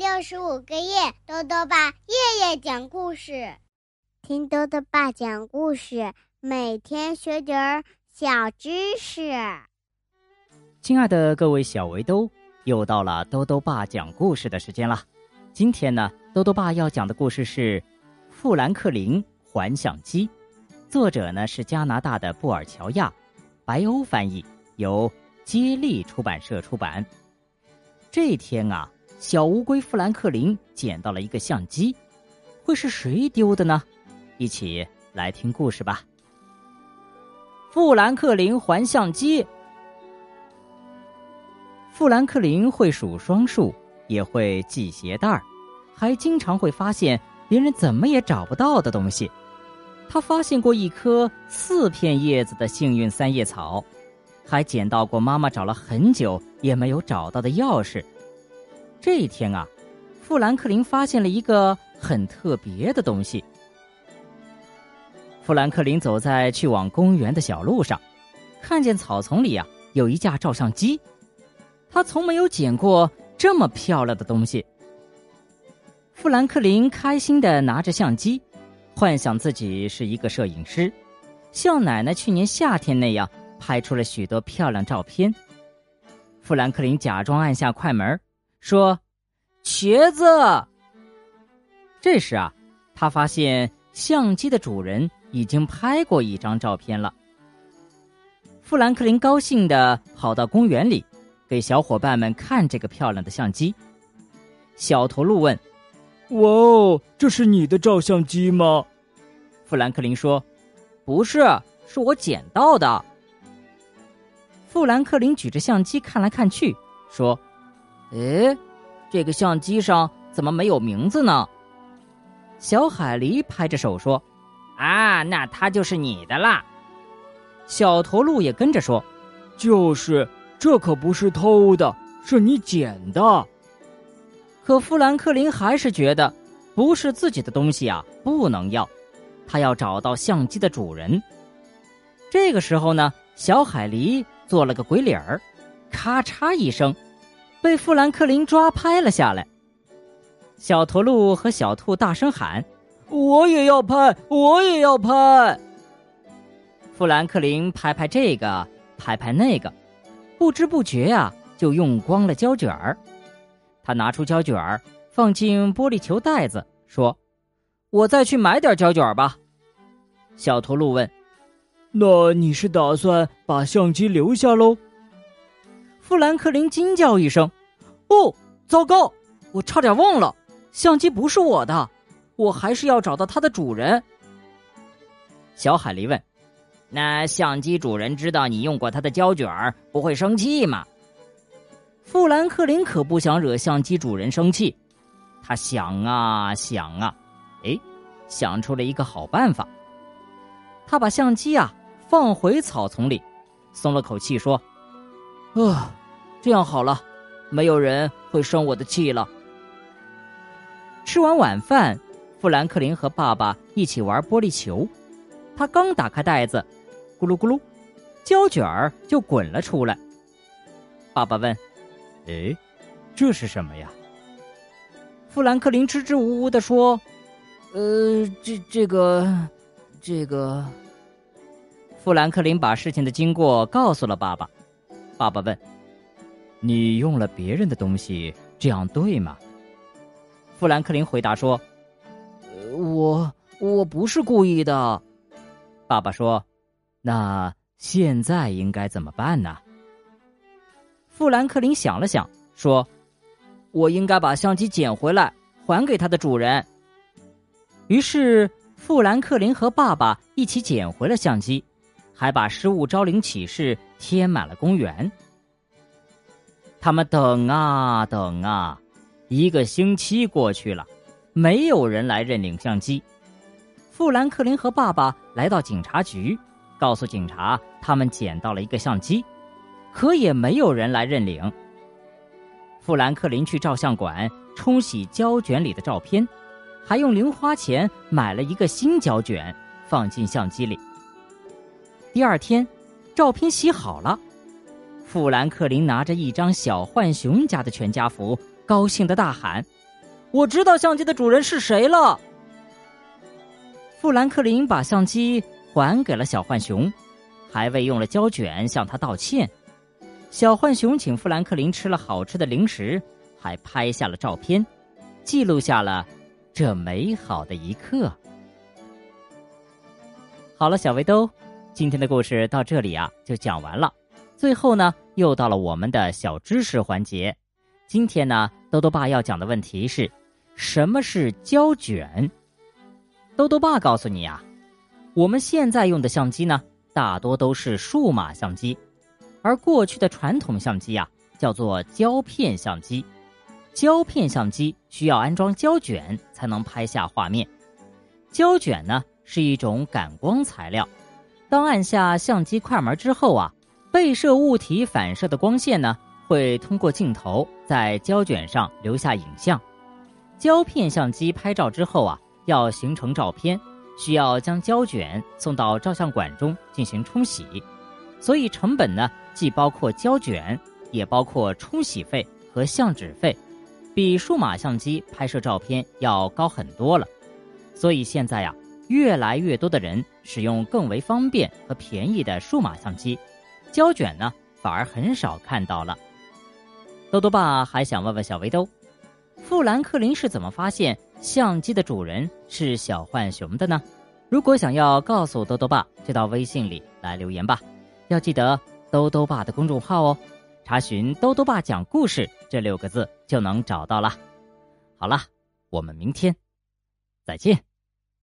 六十五个夜，豆豆爸夜夜讲故事，听豆豆爸讲故事，每天学点儿小知识。亲爱的各位小围兜，又到了豆豆爸讲故事的时间了。今天呢，豆豆爸要讲的故事是《富兰克林环相机》，作者呢是加拿大的布尔乔亚，白欧翻译，由接力出版社出版。这天啊。小乌龟富兰克林捡到了一个相机，会是谁丢的呢？一起来听故事吧。富兰克林还相机。富兰克林会数双数，也会系鞋带儿，还经常会发现别人怎么也找不到的东西。他发现过一颗四片叶子的幸运三叶草，还捡到过妈妈找了很久也没有找到的钥匙。这一天啊，富兰克林发现了一个很特别的东西。富兰克林走在去往公园的小路上，看见草丛里啊有一架照相机，他从没有捡过这么漂亮的东西。富兰克林开心的拿着相机，幻想自己是一个摄影师，像奶奶去年夏天那样拍出了许多漂亮照片。富兰克林假装按下快门。说：“瘸子。”这时啊，他发现相机的主人已经拍过一张照片了。富兰克林高兴的跑到公园里，给小伙伴们看这个漂亮的相机。小驼鹿问：“哇哦，这是你的照相机吗？”富兰克林说：“不是，是我捡到的。”富兰克林举着相机看来看去，说。哎，这个相机上怎么没有名字呢？小海狸拍着手说：“啊，那它就是你的啦。”小驼鹿也跟着说：“就是，这可不是偷的，是你捡的。”可富兰克林还是觉得不是自己的东西啊，不能要，他要找到相机的主人。这个时候呢，小海狸做了个鬼脸儿，咔嚓一声。被富兰克林抓拍了下来。小驼鹿和小兔大声喊：“我也要拍，我也要拍！”富兰克林拍拍这个，拍拍那个，不知不觉呀，就用光了胶卷儿。他拿出胶卷儿，放进玻璃球袋子，说：“我再去买点胶卷吧。”小驼鹿问：“那你是打算把相机留下喽？”富兰克林惊叫一声：“哦，糟糕！我差点忘了，相机不是我的，我还是要找到它的主人。”小海狸问：“那相机主人知道你用过他的胶卷不会生气吗？”富兰克林可不想惹相机主人生气，他想啊想啊，哎，想出了一个好办法。他把相机啊放回草丛里，松了口气说：“啊。”这样好了，没有人会生我的气了。吃完晚饭，富兰克林和爸爸一起玩玻璃球。他刚打开袋子，咕噜咕噜，胶卷儿就滚了出来。爸爸问：“哎，这是什么呀？”富兰克林支支吾吾的说：“呃，这这个，这个。”富兰克林把事情的经过告诉了爸爸。爸爸问。你用了别人的东西，这样对吗？富兰克林回答说：“我我不是故意的。”爸爸说：“那现在应该怎么办呢？”富兰克林想了想，说：“我应该把相机捡回来，还给它的主人。”于是，富兰克林和爸爸一起捡回了相机，还把失物招领启事贴满了公园。他们等啊等啊，一个星期过去了，没有人来认领相机。富兰克林和爸爸来到警察局，告诉警察他们捡到了一个相机，可也没有人来认领。富兰克林去照相馆冲洗胶卷里的照片，还用零花钱买了一个新胶卷放进相机里。第二天，照片洗好了。富兰克林拿着一张小浣熊家的全家福，高兴的大喊：“我知道相机的主人是谁了。富兰克林把相机还给了小浣熊，还为用了胶卷向他道歉。小浣熊请富兰克林吃了好吃的零食，还拍下了照片，记录下了这美好的一刻。好了，小围兜，今天的故事到这里啊就讲完了。最后呢，又到了我们的小知识环节。今天呢，豆豆爸要讲的问题是：什么是胶卷？豆豆爸告诉你啊，我们现在用的相机呢，大多都是数码相机。而过去的传统相机啊，叫做胶片相机。胶片相机需要安装胶卷才能拍下画面。胶卷呢是一种感光材料，当按下相机快门之后啊，被摄物体反射的光线呢会通过镜头在胶卷上留下影像。胶片相机拍照之后啊，要形成照片，需要将胶卷送到照相馆中进行冲洗。所以成本呢，既包括胶卷，也包括冲洗费和相纸费，比数码相机拍摄照片要高很多了。所以现在呀，越来越多的人使用更为方便和便宜的数码相机，胶卷呢反而很少看到了。豆豆爸还想问问小围兜，富兰克林是怎么发现相机的主人是小浣熊的呢？如果想要告诉豆豆爸，就到微信里来留言吧。要记得兜兜爸的公众号哦，查询“兜兜爸讲故事”这六个字就能找到了。好了，我们明天再见。